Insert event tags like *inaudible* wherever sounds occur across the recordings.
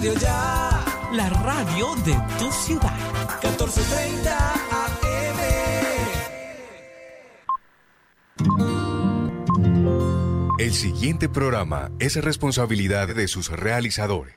Radio Ya. La radio de tu ciudad. 1430 AM. El siguiente programa es responsabilidad de sus realizadores.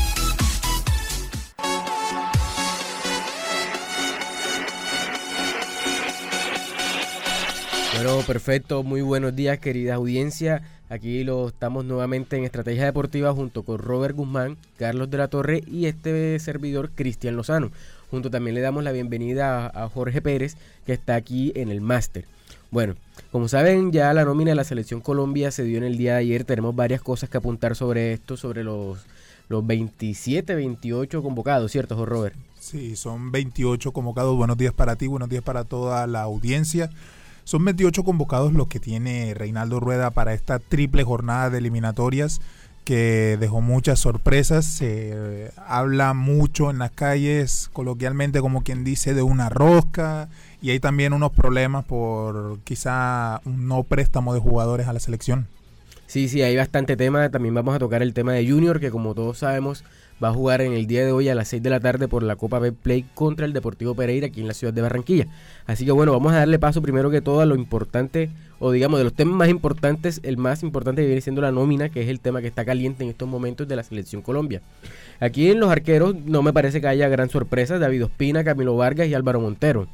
Bueno, perfecto. Muy buenos días, querida audiencia. Aquí lo estamos nuevamente en Estrategia Deportiva junto con Robert Guzmán, Carlos de la Torre y este servidor Cristian Lozano. Junto también le damos la bienvenida a, Jorge Pérez, que está aquí en el máster. Bueno, como saben, ya la nómina de la Selección Colombia se dio en el día de ayer. Tenemos varias cosas que apuntar sobre esto, sobre los, los 27, 28 convocados, ¿cierto, Jorge Robert? Sí, son 28 convocados. Buenos días para ti, buenos días para toda la audiencia. Son 28 convocados los que tiene Reinaldo Rueda para esta triple jornada de eliminatorias que dejó muchas sorpresas. Se habla mucho en las calles, coloquialmente como quien dice, de una rosca. Y hay también unos problemas por quizá un no préstamo de jugadores a la selección. Sí, sí, hay bastante tema. También vamos a tocar el tema de Junior, que como todos sabemos va a jugar en el día de hoy a las 6 de la tarde por la Copa Play contra el Deportivo Pereira aquí en la ciudad de Barranquilla. Así que bueno, vamos a darle paso primero que todo a lo importante, o digamos de los temas más importantes, el más importante viene siendo la nómina, que es el tema que está caliente en estos momentos de la Selección Colombia. Aquí en los arqueros no me parece que haya gran sorpresa, David Ospina, Camilo Vargas y Álvaro Montero.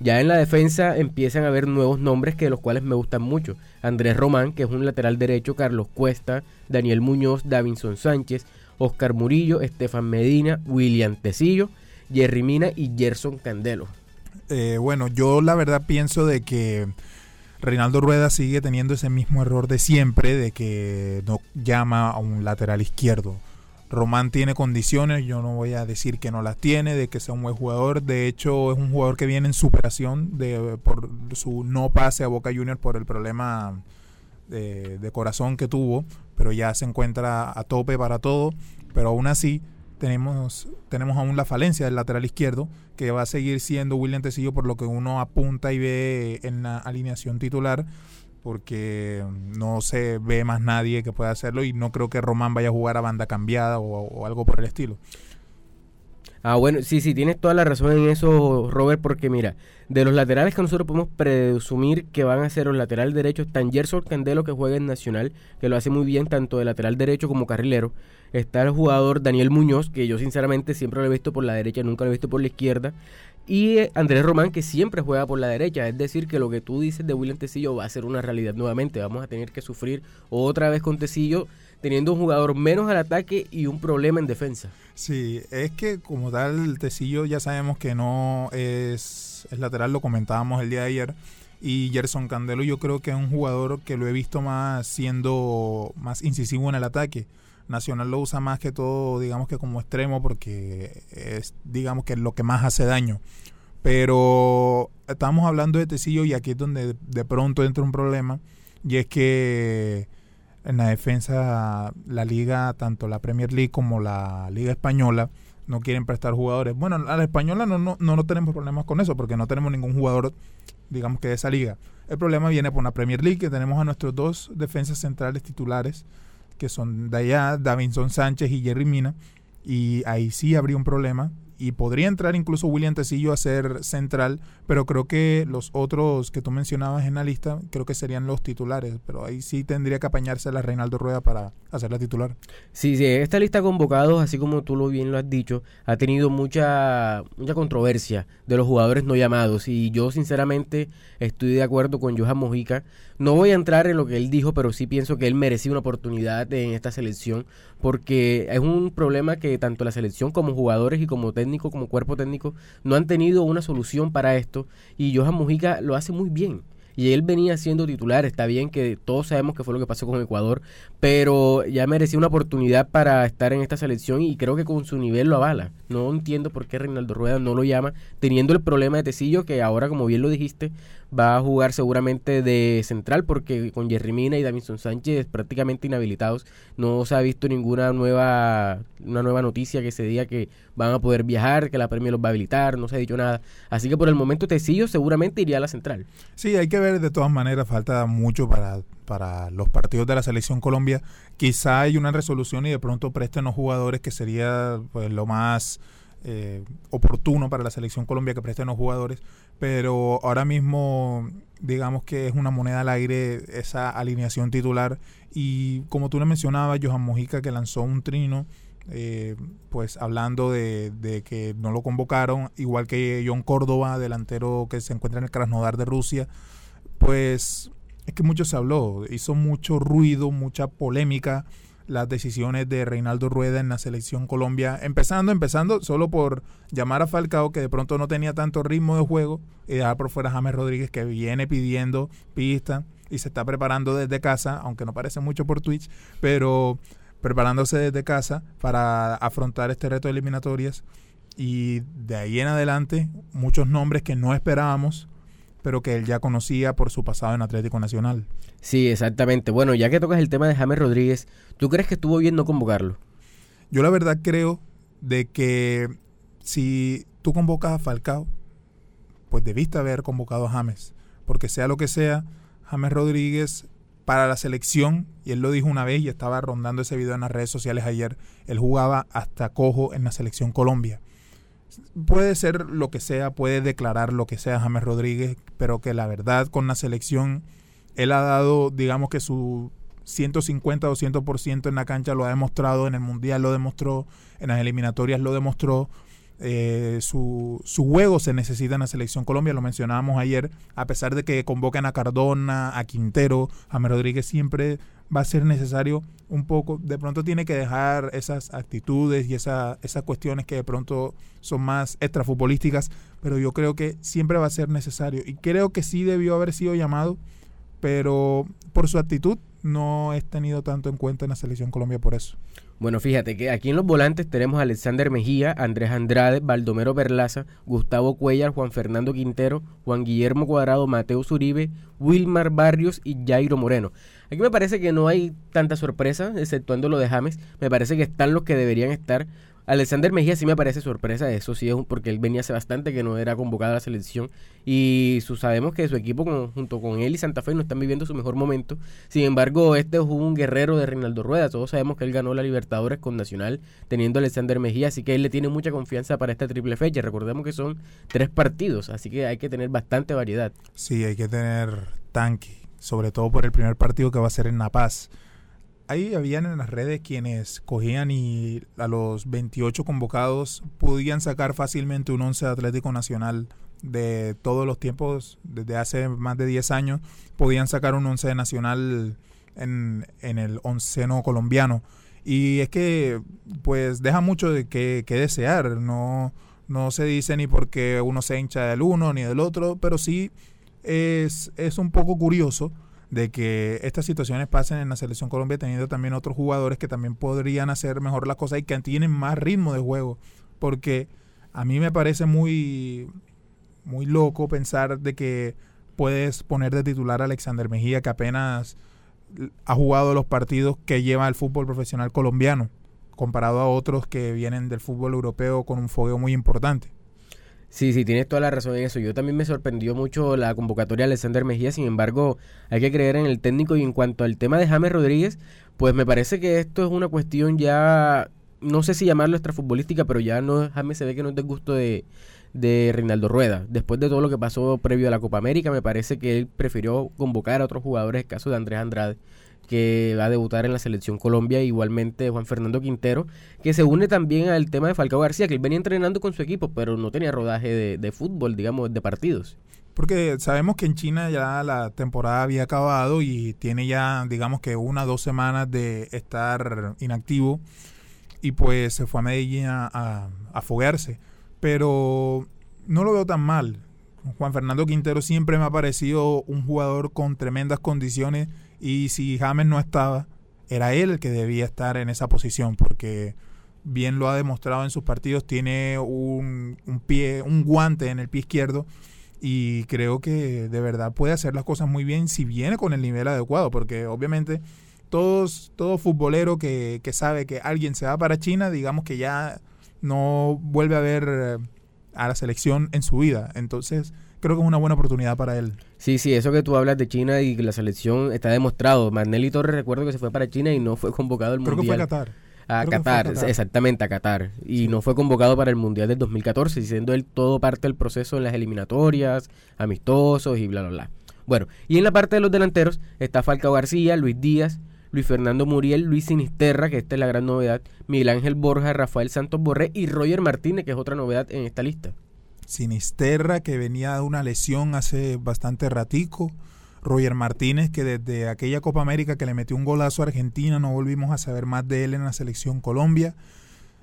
Ya en la defensa empiezan a haber nuevos nombres que los cuales me gustan mucho. Andrés Román, que es un lateral derecho, Carlos Cuesta, Daniel Muñoz, Davinson Sánchez, Oscar Murillo, Estefan Medina, William Tecillo, Jerry Mina y Gerson Candelo. Eh, bueno, yo la verdad pienso de que Reinaldo Rueda sigue teniendo ese mismo error de siempre, de que no llama a un lateral izquierdo. Román tiene condiciones, yo no voy a decir que no las tiene, de que sea un buen jugador. De hecho, es un jugador que viene en superación de, por su no pase a Boca Juniors por el problema de, corazón que tuvo, pero ya se encuentra a tope para todo. Pero aún así, tenemos, tenemos aún la falencia del lateral izquierdo, que va a seguir siendo William Tecillo por lo que uno apunta y ve en la alineación titular, porque no se ve más nadie que pueda hacerlo y no creo que Román vaya a jugar a banda cambiada o algo por el estilo. Ah, bueno, sí, sí, tienes toda la razón en eso, Robert, porque mira, de los laterales que nosotros podemos presumir que van a ser los laterales derechos, están Gerson Candelo, que juega en Nacional, que lo hace muy bien tanto de lateral derecho como carrilero. Está el jugador Daniel Muñoz, que yo sinceramente siempre lo he visto por la derecha, nunca lo he visto por la izquierda. Y Andrés Román, que siempre juega por la derecha. Es decir, que lo que tú dices de William Tecillo va a ser una realidad nuevamente. Vamos a tener que sufrir otra vez con Tecillo teniendo un jugador menos al ataque y un problema en defensa. Sí, es que como tal Tecillo ya sabemos que no es, es lateral, lo comentábamos el día de ayer. Y Gerson Candelo yo creo que es un jugador que lo he visto más siendo más incisivo en el ataque. Nacional lo usa más que todo, digamos que como extremo, porque es, digamos que lo que más hace daño. Pero estamos hablando de Tecillo y aquí es donde de pronto entra un problema. Y es que en la defensa la liga, tanto la Premier League como la Liga Española, no quieren prestar jugadores. Bueno, a la española no, no, no, tenemos problemas con eso, porque no tenemos ningún jugador, digamos que de esa liga. El problema viene por la Premier League, que tenemos a nuestros dos defensas centrales titulares, que son Daya, Davinson Sánchez y Jerry Mina, y ahí sí habría un problema y podría entrar incluso William Tecillo a ser central, pero creo que los otros que tú mencionabas en la lista, creo que serían los titulares, pero ahí sí tendría que apañarse la Reinaldo Rueda para hacer la titular. Sí, sí, esta lista de convocados, así como tú lo bien lo has dicho, ha tenido mucha, mucha controversia de los jugadores no llamados y yo sinceramente estoy de acuerdo con Johan Mojica. No voy a entrar en lo que él dijo, pero sí pienso que él merecía una oportunidad en esta selección porque es un problema que tanto la selección como jugadores y como técnicos como cuerpo técnico, no han tenido una solución para esto y Johan Mujica lo hace muy bien. Y él venía siendo titular. Está bien que todos sabemos que fue lo que pasó con Ecuador, pero ya merecía una oportunidad para estar en esta selección y creo que con su nivel lo avala. No entiendo por qué Reinaldo Rueda no lo llama, teniendo el problema de Tecillo, que ahora, como bien lo dijiste, va a jugar seguramente de central, porque con Jerry Mina y Davinson Sánchez prácticamente inhabilitados, no se ha visto ninguna nueva, una nueva noticia que se diga que van a poder viajar, que la premia los va a habilitar, no se ha dicho nada. Así que por el momento Tecillo seguramente iría a la central. Sí, hay que ver de todas maneras, falta mucho para, para los partidos de la selección Colombia. Quizá hay una resolución y de pronto presten los jugadores que sería pues lo más eh, oportuno para la selección Colombia que presten los jugadores, pero ahora mismo digamos que es una moneda al aire esa alineación titular. Y como tú le mencionabas, Johan Mojica que lanzó un trino eh, pues hablando de, de, que no lo convocaron, igual que John Córdoba, delantero que se encuentra en el Krasnodar de Rusia, pues es que mucho se habló, hizo mucho ruido, mucha polémica las decisiones de Reinaldo Rueda en la selección Colombia, empezando, empezando solo por llamar a Falcao, que de pronto no tenía tanto ritmo de juego, y dejar por fuera a James Rodríguez, que viene pidiendo pista y se está preparando desde casa, aunque no parece mucho por Twitch, pero preparándose desde casa para afrontar este reto de eliminatorias. Y de ahí en adelante, muchos nombres que no esperábamos, pero que él ya conocía por su pasado en Atlético Nacional. Sí, exactamente. Bueno, ya que tocas el tema de James Rodríguez, ¿tú crees que estuvo bien no convocarlo? Yo la verdad creo de que si tú convocas a Falcao, pues debiste haber convocado a James, porque sea lo que sea, James Rodríguez para la selección, y él lo dijo una vez y estaba rondando ese video en las redes sociales ayer, él jugaba hasta cojo en la selección Colombia puede ser lo que sea, puede declarar lo que sea James Rodríguez, pero que la verdad con la selección él ha dado, digamos que su 150 o 200% en la cancha lo ha demostrado, en el Mundial lo demostró, en las eliminatorias lo demostró. Eh, su, su juego se necesita en la selección Colombia, lo mencionábamos ayer, a pesar de que convocan a Cardona, a Quintero, James Rodríguez siempre va a ser necesario un poco, de pronto tiene que dejar esas actitudes y esa, esas cuestiones que de pronto son más extrafutbolísticas, pero yo creo que siempre va a ser necesario y creo que sí debió haber sido llamado, pero por su actitud no es tenido tanto en cuenta en la selección Colombia por eso. Bueno, fíjate que aquí en los volantes tenemos a Alexander Mejía, Andrés Andrade, Baldomero Berlaza, Gustavo Cuellar, Juan Fernando Quintero, Juan Guillermo Cuadrado, Mateo Zuribe, Wilmar Barrios y Jairo Moreno. Aquí me parece que no hay tanta sorpresa, exceptuando lo de James. Me parece que están los que deberían estar. Alexander Mejía sí me parece sorpresa, eso sí es porque él venía hace bastante que no era convocado a la selección y sabemos que su equipo junto con él y Santa Fe no están viviendo su mejor momento. Sin embargo, este es un guerrero de Reinaldo Rueda, todos sabemos que él ganó la Libertadores con Nacional teniendo a Alexander Mejía, así que él le tiene mucha confianza para esta triple fecha. Recordemos que son tres partidos, así que hay que tener bastante variedad. Sí, hay que tener tanque sobre todo por el primer partido que va a ser en La Paz. Ahí habían en las redes quienes cogían y a los 28 convocados podían sacar fácilmente un 11 Atlético Nacional de todos los tiempos, desde hace más de 10 años, podían sacar un 11 nacional en, en el onceno colombiano. Y es que, pues, deja mucho de que, que desear. No, no se dice ni porque uno se hincha del uno ni del otro, pero sí es, es un poco curioso de que estas situaciones pasen en la selección Colombia teniendo también otros jugadores que también podrían hacer mejor las cosas y que tienen más ritmo de juego. Porque a mí me parece muy, muy loco pensar de que puedes poner de titular a Alexander Mejía que apenas ha jugado los partidos que lleva el fútbol profesional colombiano comparado a otros que vienen del fútbol europeo con un fogueo muy importante. Sí, sí, tienes toda la razón en eso. Yo también me sorprendió mucho la convocatoria de Alexander Mejía, sin embargo, hay que creer en el técnico y en cuanto al tema de James Rodríguez, pues me parece que esto es una cuestión ya, no sé si llamarlo extrafutbolística, pero ya no, James se ve que no es del de, de Reinaldo Rueda. Después de todo lo que pasó previo a la Copa América, me parece que él prefirió convocar a otros jugadores, caso de Andrés Andrade que va a debutar en la selección Colombia, igualmente Juan Fernando Quintero, que se une también al tema de Falcao García, que él venía entrenando con su equipo, pero no tenía rodaje de, fútbol, digamos, de partidos. Porque sabemos que en China ya la temporada había acabado y tiene ya, digamos que una o dos semanas de estar inactivo y pues se fue a Medellín a, a, a foguearse. Pero no lo veo tan mal. Juan Fernando Quintero siempre me ha parecido un jugador con tremendas condiciones y si James no estaba, era él el que debía estar en esa posición porque bien lo ha demostrado en sus partidos, tiene un, un pie, un guante en el pie izquierdo y creo que de verdad puede hacer las cosas muy bien si viene con el nivel adecuado, porque obviamente todos, todo futbolero que, que sabe que alguien se va para China, digamos que ya no vuelve a ver eh, a la selección en su vida. Entonces, creo que es una buena oportunidad para él. Sí, sí, eso que tú hablas de China y la selección está demostrado. Manelli Torres recuerdo que se fue para China y no fue convocado al Creo que Mundial. fue a Qatar. A Creo que fue Qatar, a Qatar. exactamente, a Qatar. Y no fue convocado para el Mundial del 2014, siendo él todo parte del proceso en las eliminatorias, amistosos y bla, bla, bla. Bueno, y en la parte de los delanteros está Falcao García, Luis Díaz, Luis Fernando Muriel, Luis Sinisterra, que esta es la gran novedad, Miguel Ángel Borja, Rafael Santos Borré y Roger Martínez, que es otra novedad en esta lista. Sinisterra, que venía de una lesión hace bastante ratico. Roger Martínez, que desde aquella Copa América que le metió un golazo a Argentina, no volvimos a saber más de él en la selección Colombia.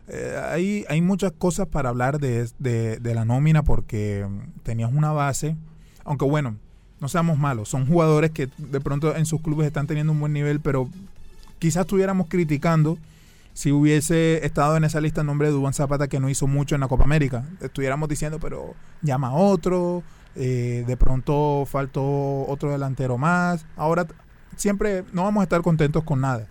Eh, hay, hay muchas cosas para hablar de, de- de la nómina porque tenías una base, aunque bueno, no seamos malos, son jugadores que de pronto en sus clubes están teniendo un buen nivel, pero quizás estuviéramos criticando si hubiese estado en esa lista el nombre de Dubán Zapata que no hizo mucho en la Copa América. Estuviéramos diciendo, pero llama a otro, eh, de pronto faltó otro delantero más. Ahora siempre no vamos a estar contentos con nada.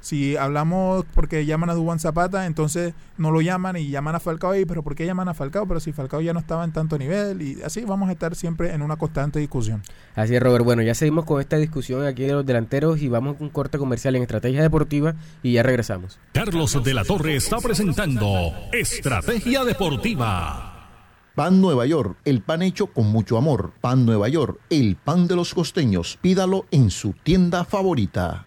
Si hablamos porque llaman a Dubán Zapata, entonces no lo llaman y llaman a Falcao ahí, pero ¿por qué llaman a Falcao? Pero si Falcao ya no estaba en tanto nivel y así vamos a estar siempre en una constante discusión. Así es, Robert. Bueno, ya seguimos con esta discusión aquí de los delanteros y vamos con un corte comercial en Estrategia Deportiva y ya regresamos. Carlos de la Torre está presentando Estrategia Deportiva. Pan Nueva York, el pan hecho con mucho amor. Pan Nueva York, el pan de los costeños. Pídalo en su tienda favorita.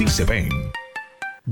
sí se ven.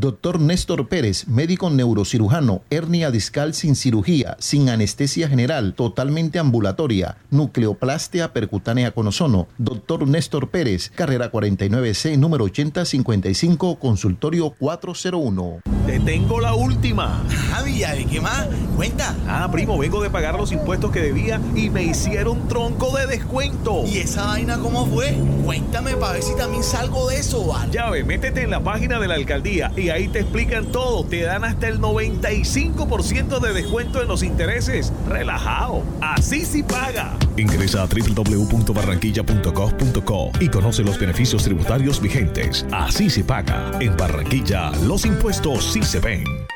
Doctor Néstor Pérez, médico neurocirujano, hernia discal sin cirugía, sin anestesia general, totalmente ambulatoria, nucleoplastia percutánea con ozono. Doctor Néstor Pérez, carrera 49C, número 8055, consultorio 401. Te tengo la última. Javi, ¿y qué más? Cuenta. Ah, primo, vengo de pagar los impuestos que debía y me hicieron tronco de descuento. ¿Y esa vaina cómo fue? Cuéntame para ver si también salgo de eso, ¿vale? Ya ve, métete en la página de la alcaldía y ahí te explican todo. Te dan hasta el 95% de descuento en los intereses. Relajado. Así sí paga. Ingresa a www.barranquilla.gov.co y conoce los beneficios tributarios vigentes. Así se paga. En Barranquilla, los impuestos sí se ven.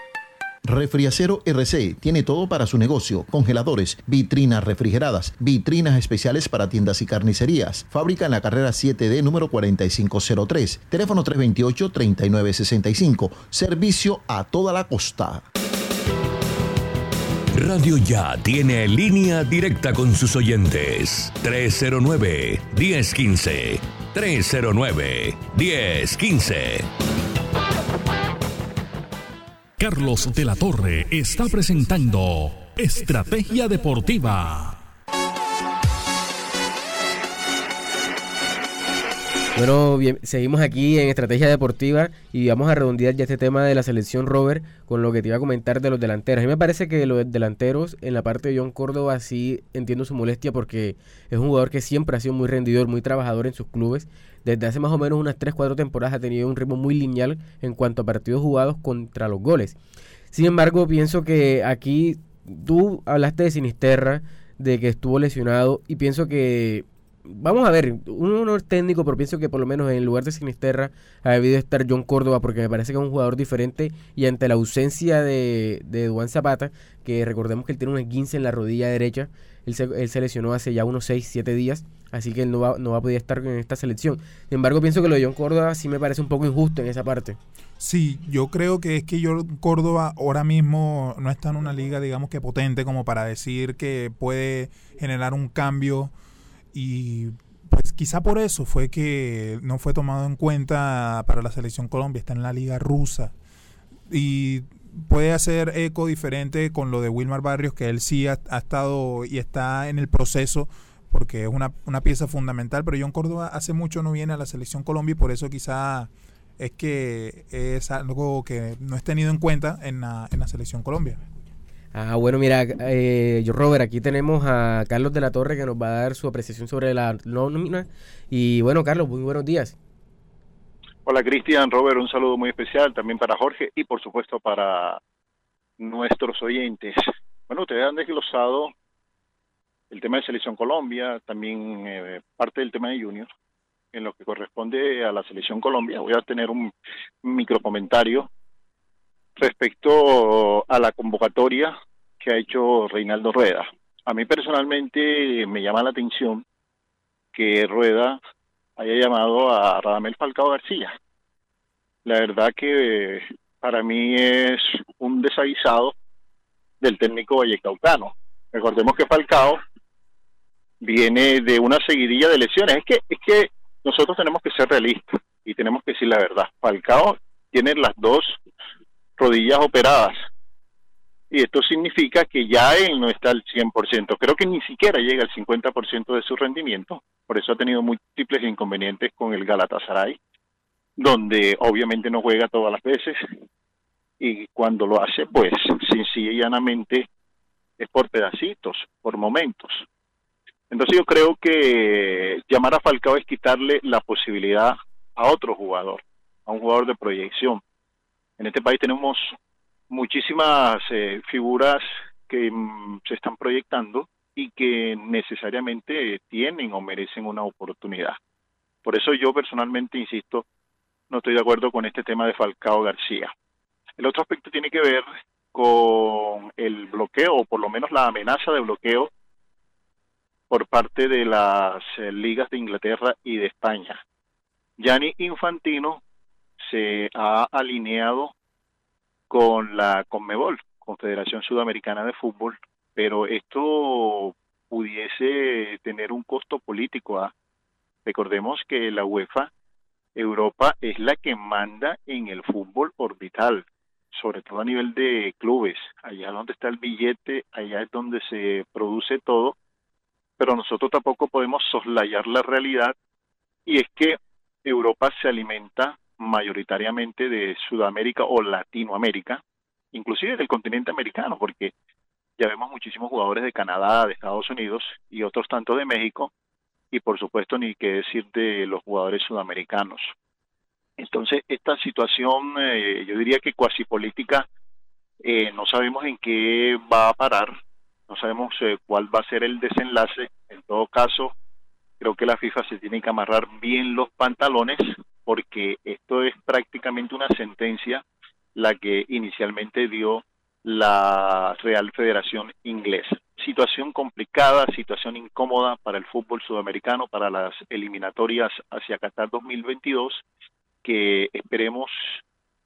Refriacero RC tiene todo para su negocio: congeladores, vitrinas refrigeradas, vitrinas especiales para tiendas y carnicerías. Fábrica en la carrera 7D número 4503. Teléfono 328-3965. Servicio a toda la costa. Radio Ya tiene línea directa con sus oyentes. 309-1015. 309-1015. Carlos de la Torre está presentando Estrategia Deportiva. Bueno, bien, seguimos aquí en Estrategia Deportiva y vamos a redondear ya este tema de la selección Robert con lo que te iba a comentar de los delanteros. A mí me parece que los delanteros en la parte de John Córdoba sí entiendo su molestia porque es un jugador que siempre ha sido muy rendidor, muy trabajador en sus clubes. Desde hace más o menos unas 3-4 temporadas ha tenido un ritmo muy lineal en cuanto a partidos jugados contra los goles. Sin embargo, pienso que aquí tú hablaste de Sinisterra, de que estuvo lesionado y pienso que vamos a ver, uno no es técnico, pero pienso que por lo menos en lugar de Sinisterra ha debido estar John Córdoba, porque me parece que es un jugador diferente y ante la ausencia de, de Duan Zapata, que recordemos que él tiene un 15 en la rodilla derecha, él se, él se lesionó hace ya unos 6, 7 días, así que él no va, no va a poder estar en esta selección. Sin embargo, pienso que lo de John Córdoba sí me parece un poco injusto en esa parte. Sí, yo creo que es que yo Córdoba ahora mismo no está en una liga, digamos que potente como para decir que puede generar un cambio y pues quizá por eso fue que no fue tomado en cuenta para la selección Colombia, está en la liga rusa y puede hacer eco diferente con lo de Wilmar Barrios, que él sí ha, estado y está en el proceso porque es una, una, pieza fundamental, pero John Córdoba hace mucho no viene a la selección Colombia y por eso quizá es que es algo que no es tenido en cuenta en la, en la selección Colombia. Ah, bueno, mira, eh, yo Robert, aquí tenemos a Carlos de la Torre que nos va a dar su apreciación sobre la nómina. Y bueno, Carlos, muy buenos días. Hola Cristian, Robert, un saludo muy especial también para Jorge y por supuesto para nuestros oyentes. Bueno, ustedes han desglosado el tema de Selección Colombia, también eh, parte del tema de Junior. En lo que corresponde a la Selección Colombia, voy a tener un micro comentario respecto a la convocatoria que ha hecho Reinaldo Rueda. A mí personalmente me llama la atención que Rueda haya llamado a Radamel Falcao García. La verdad que para mí es un desaguisado del técnico vallecaucano. Recordemos que Falcao viene de una seguidilla de lesiones. Es que, es que nosotros tenemos que ser realistas y tenemos que decir la verdad. Falcao tiene las dos rodillas operadas. Y esto significa que ya él no está al 100%. Creo que ni siquiera llega al 50% de su rendimiento. Por eso ha tenido múltiples inconvenientes con el Galatasaray, donde obviamente no juega todas las veces. Y cuando lo hace, pues sencilla y llanamente es por pedacitos, por momentos. Entonces yo creo que llamar a Falcao es quitarle la posibilidad a otro jugador, a un jugador de proyección. En este país tenemos muchísimas eh, figuras que mm, se están proyectando y que necesariamente tienen o merecen una oportunidad. Por eso yo personalmente insisto, no estoy de acuerdo con este tema de Falcao García. El otro aspecto tiene que ver con el bloqueo, o por lo menos la amenaza de bloqueo por parte de las eh, ligas de Inglaterra y de España. Gianni Infantino se ha alineado con la CONMEBOL, Confederación Sudamericana de Fútbol, pero esto pudiese tener un costo político. ¿ah? Recordemos que la UEFA Europa es la que manda en el fútbol orbital, sobre todo a nivel de clubes. Allá donde está el billete, allá es donde se produce todo, pero nosotros tampoco podemos soslayar la realidad y es que Europa se alimenta mayoritariamente de Sudamérica o Latinoamérica, inclusive del continente americano, porque ya vemos muchísimos jugadores de Canadá, de Estados Unidos y otros tantos de México, y por supuesto ni qué decir de los jugadores sudamericanos. Entonces, esta situación, eh, yo diría que cuasi política, eh, no sabemos en qué va a parar, no sabemos eh, cuál va a ser el desenlace. En todo caso, creo que la FIFA se tiene que amarrar bien los pantalones porque esto es prácticamente una sentencia la que inicialmente dio la Real Federación Inglesa. Situación complicada, situación incómoda para el fútbol sudamericano, para las eliminatorias hacia Qatar 2022, que esperemos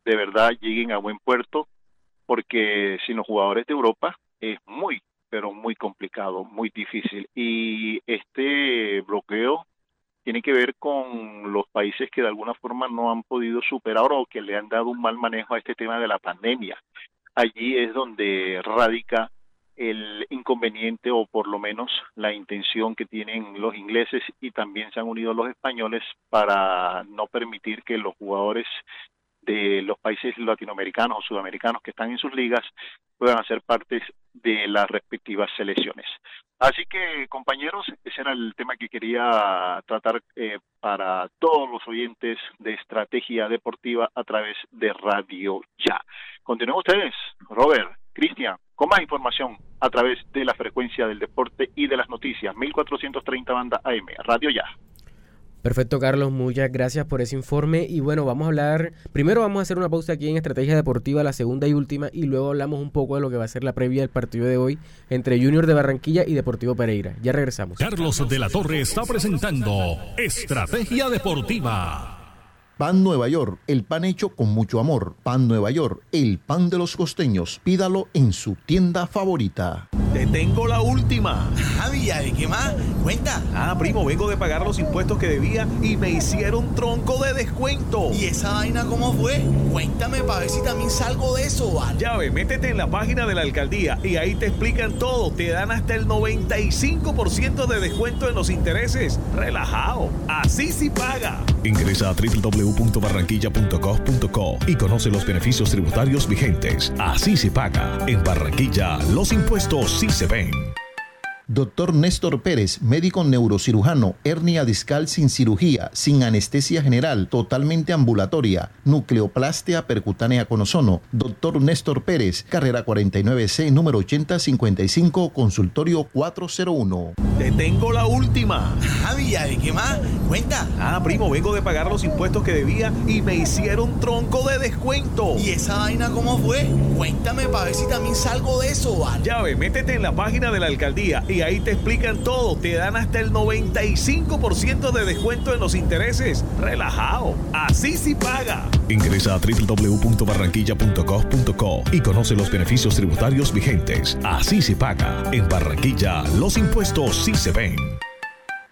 de verdad lleguen a buen puerto, porque sin los jugadores de Europa es muy, pero muy complicado, muy difícil. Y este bloqueo tiene que ver con los países que de alguna forma no han podido superar o que le han dado un mal manejo a este tema de la pandemia. Allí es donde radica el inconveniente o por lo menos la intención que tienen los ingleses y también se han unido los españoles para no permitir que los jugadores de los países latinoamericanos o sudamericanos que están en sus ligas puedan hacer parte de las respectivas selecciones. Así que, compañeros, ese era el tema que quería tratar eh, para todos los oyentes de Estrategia Deportiva a través de Radio Ya. Continúen ustedes, Robert, Cristian, con más información a través de la frecuencia del deporte y de las noticias, 1430 banda AM, Radio Ya. Perfecto, Carlos, muchas gracias por ese informe. Y bueno, vamos a hablar, primero vamos a hacer una pausa aquí en Estrategia Deportiva, la segunda y última, y luego hablamos un poco de lo que va a ser la previa del partido de hoy entre Junior de Barranquilla y Deportivo Pereira. Ya regresamos. Carlos de la Torre está presentando Estrategia Deportiva. Pan Nueva York, el pan hecho con mucho amor. Pan Nueva York, el pan de los costeños. Pídalo en su tienda favorita. Te tengo la última. *laughs* Javi, ¿de qué más? Cuenta. Ah, primo, vengo de pagar los impuestos que debía y me hicieron tronco de descuento. ¿Y esa vaina cómo fue? Cuéntame para ver si también salgo de eso, ¿vale? Ya ve, métete en la página de la alcaldía y ahí te explican todo. Te dan hasta el 95% de descuento en los intereses. Relajado. Así sí paga. Ingresa a www.barranquilla.gov.co y conoce los beneficios tributarios vigentes. Así se paga. En Barranquilla, los impuestos sí se ven. Doctor Néstor Pérez, médico neurocirujano, hernia discal sin cirugía, sin anestesia general, totalmente ambulatoria, nucleoplastia percutánea con ozono. Doctor Néstor Pérez, carrera 49C, número 8055, consultorio 401. Te tengo la última. *laughs* Javi, ¿de qué más? Cuenta. Ah, primo, vengo de pagar los impuestos que debía y me hicieron tronco de descuento. ¿Y esa vaina cómo fue? Cuéntame para ver si también salgo de eso, ¿vale? Ya ve, métete en la página de la alcaldía y ahí te explican todo. Te dan hasta el 95% de descuento en los intereses. Relajado. Así sí paga. Ingresa a www.barranquilla.gov.co y conoce los beneficios tributarios vigentes. Así se paga. En Barranquilla, los impuestos sí se ven.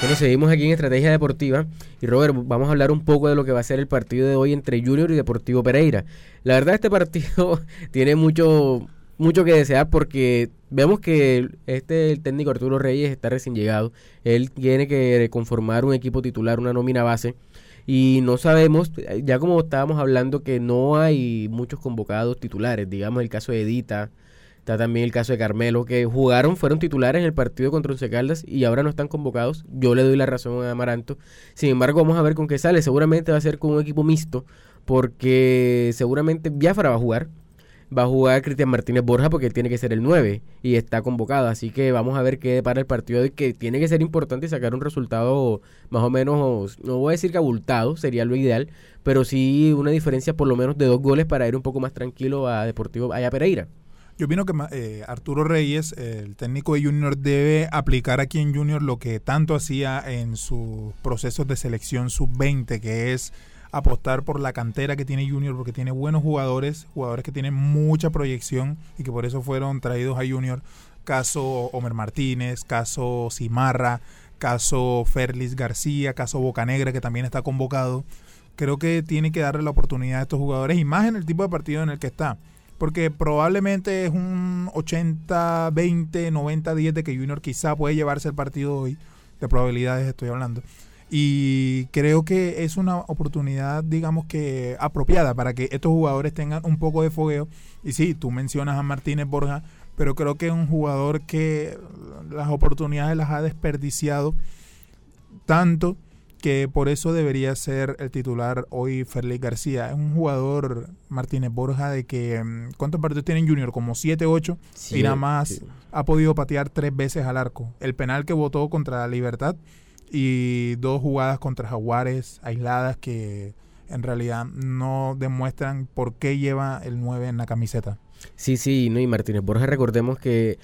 Bueno, seguimos aquí en Estrategia Deportiva y Robert, vamos a hablar un poco de lo que va a ser el partido de hoy entre Junior y Deportivo Pereira. La verdad este partido *laughs* tiene mucho mucho que desear porque vemos que este el técnico Arturo Reyes está recién llegado. Él tiene que conformar un equipo titular, una nómina base y no sabemos, ya como estábamos hablando que no hay muchos convocados titulares, digamos el caso de Edita, Está también el caso de Carmelo, que jugaron, fueron titulares en el partido contra Once Caldas y ahora no están convocados. Yo le doy la razón a Amaranto. Sin embargo, vamos a ver con qué sale. Seguramente va a ser con un equipo mixto, porque seguramente Biafra va a jugar. Va a jugar Cristian Martínez Borja porque tiene que ser el 9 y está convocado. Así que vamos a ver qué para el partido de que tiene que ser importante sacar un resultado más o menos, no voy a decir que abultado, sería lo ideal, pero sí una diferencia por lo menos de dos goles para ir un poco más tranquilo a Deportivo allá Pereira. Yo opino que eh, Arturo Reyes, el técnico de Junior, debe aplicar aquí en Junior lo que tanto hacía en sus procesos de selección sub-20, que es apostar por la cantera que tiene Junior, porque tiene buenos jugadores, jugadores que tienen mucha proyección y que por eso fueron traídos a Junior. Caso Homer Martínez, caso Cimarra, caso Ferlis García, caso Bocanegra, que también está convocado. Creo que tiene que darle la oportunidad a estos jugadores y más en el tipo de partido en el que está porque probablemente es un 80, 20, 90, 10 de que Junior quizá puede llevarse el partido hoy, de probabilidades estoy hablando. Y creo que es una oportunidad, digamos que apropiada para que estos jugadores tengan un poco de fogueo. Y sí, tú mencionas a Martínez Borja, pero creo que es un jugador que las oportunidades las ha desperdiciado tanto que por eso debería ser el titular hoy Félix García. Es un jugador, Martínez Borja, de que... Mm, ¿Cuántos partidos tienen Junior? Como 7, 8. y nada más ha podido patear tres veces al arco. El penal que votó contra Libertad y dos jugadas contra Jaguares aisladas que en realidad no demuestran por qué lleva el 9 en la camiseta. Sí, sí, no, y Martínez Borja, recordemos que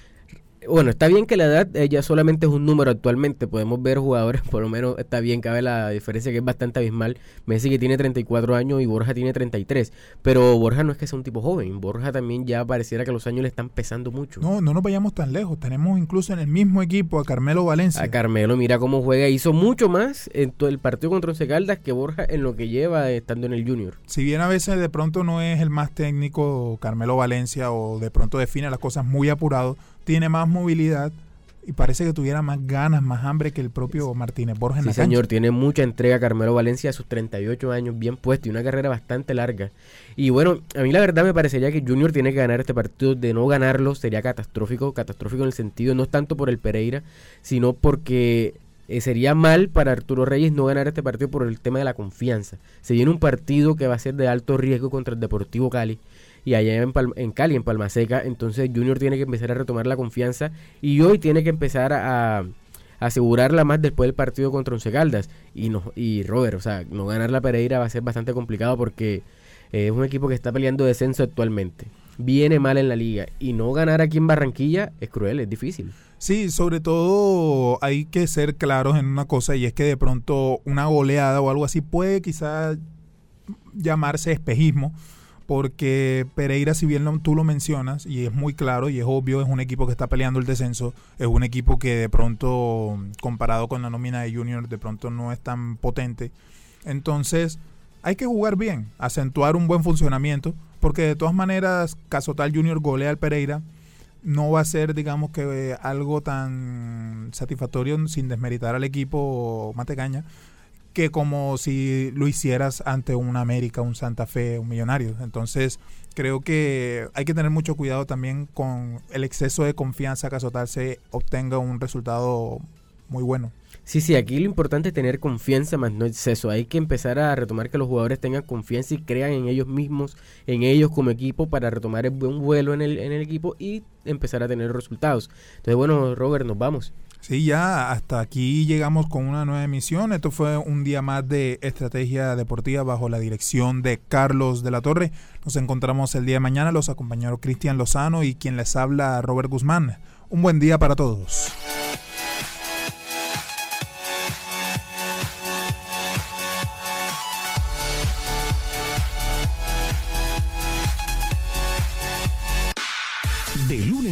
bueno, está bien que la edad ya solamente es un número actualmente. Podemos ver jugadores, *laughs* por lo menos está bien, cabe la diferencia que es bastante abismal. Messi que tiene 34 años y Borja tiene 33. Pero Borja no es que sea un tipo joven. Borja también ya pareciera que los años le están pesando mucho. No, no nos vayamos tan lejos. Tenemos incluso en el mismo equipo a Carmelo Valencia. A Carmelo, mira cómo juega. Hizo mucho más en todo el partido contra Once Caldas que Borja en lo que lleva estando en el Junior. Si bien a veces de pronto no es el más técnico Carmelo Valencia o de pronto define las cosas muy apurado tiene más movilidad y parece que tuviera más ganas, más hambre que el propio Martínez Borges. Sí, señor, tiene mucha entrega Carmelo Valencia a sus 38 años, bien puesto y una carrera bastante larga. Y bueno, a mí la verdad me parecería que Junior tiene que ganar este partido. De no ganarlo sería catastrófico, catastrófico en el sentido, no tanto por el Pereira, sino porque eh, sería mal para Arturo Reyes no ganar este partido por el tema de la confianza. Se viene un partido que va a ser de alto riesgo contra el Deportivo Cali y allá en, en Cali, en Palma Seca. Entonces Junior tiene que empezar a retomar la confianza y hoy tiene que empezar a, asegurarla más después del partido contra Once Caldas. Y, no, y Robert, o sea, no ganar la Pereira va a ser bastante complicado porque eh, es un equipo que está peleando descenso actualmente. Viene mal en la liga y no ganar aquí en Barranquilla es cruel, es difícil. Sí, sobre todo hay que ser claros en una cosa y es que de pronto una goleada o algo así puede quizás llamarse espejismo porque Pereira, si bien tú lo mencionas, y es muy claro y es obvio, es un equipo que está peleando el descenso, es un equipo que de pronto, comparado con la nómina de Junior, de pronto no es tan potente. Entonces, hay que jugar bien, acentuar un buen funcionamiento, porque de todas maneras, caso tal Junior golea al Pereira, no va a ser, digamos que algo tan satisfactorio sin desmeritar al equipo Matecaña que como si lo hicieras ante un América, un Santa Fe, un Millonario. Entonces, creo que hay que tener mucho cuidado también con el exceso de confianza caso tal se obtenga un resultado muy bueno. Sí, sí, aquí lo importante es tener confianza más no exceso. Hay que empezar a retomar que los jugadores tengan confianza y crean en ellos mismos, en ellos como equipo para retomar el buen vuelo en el, en el equipo y empezar a tener resultados. Entonces, bueno, Robert, nos vamos. Sí, ya hasta aquí llegamos con una nueva emisión. Esto fue un día más de Estrategia Deportiva bajo la dirección de Carlos de la Torre. Nos encontramos el día de mañana. Los acompañaron Cristian Lozano y quien les habla, Robert Guzmán. Un buen día para todos.